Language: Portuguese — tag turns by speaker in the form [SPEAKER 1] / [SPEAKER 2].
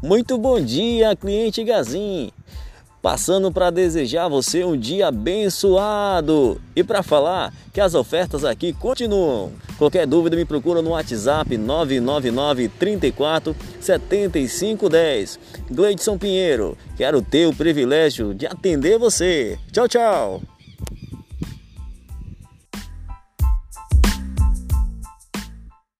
[SPEAKER 1] Muito bom dia, cliente Gazin. Passando para desejar a você um dia abençoado e para falar que as ofertas aqui continuam. Qualquer dúvida me procura no WhatsApp 999 34 7510. Gleidson Pinheiro, quero ter o privilégio de atender você. Tchau, tchau.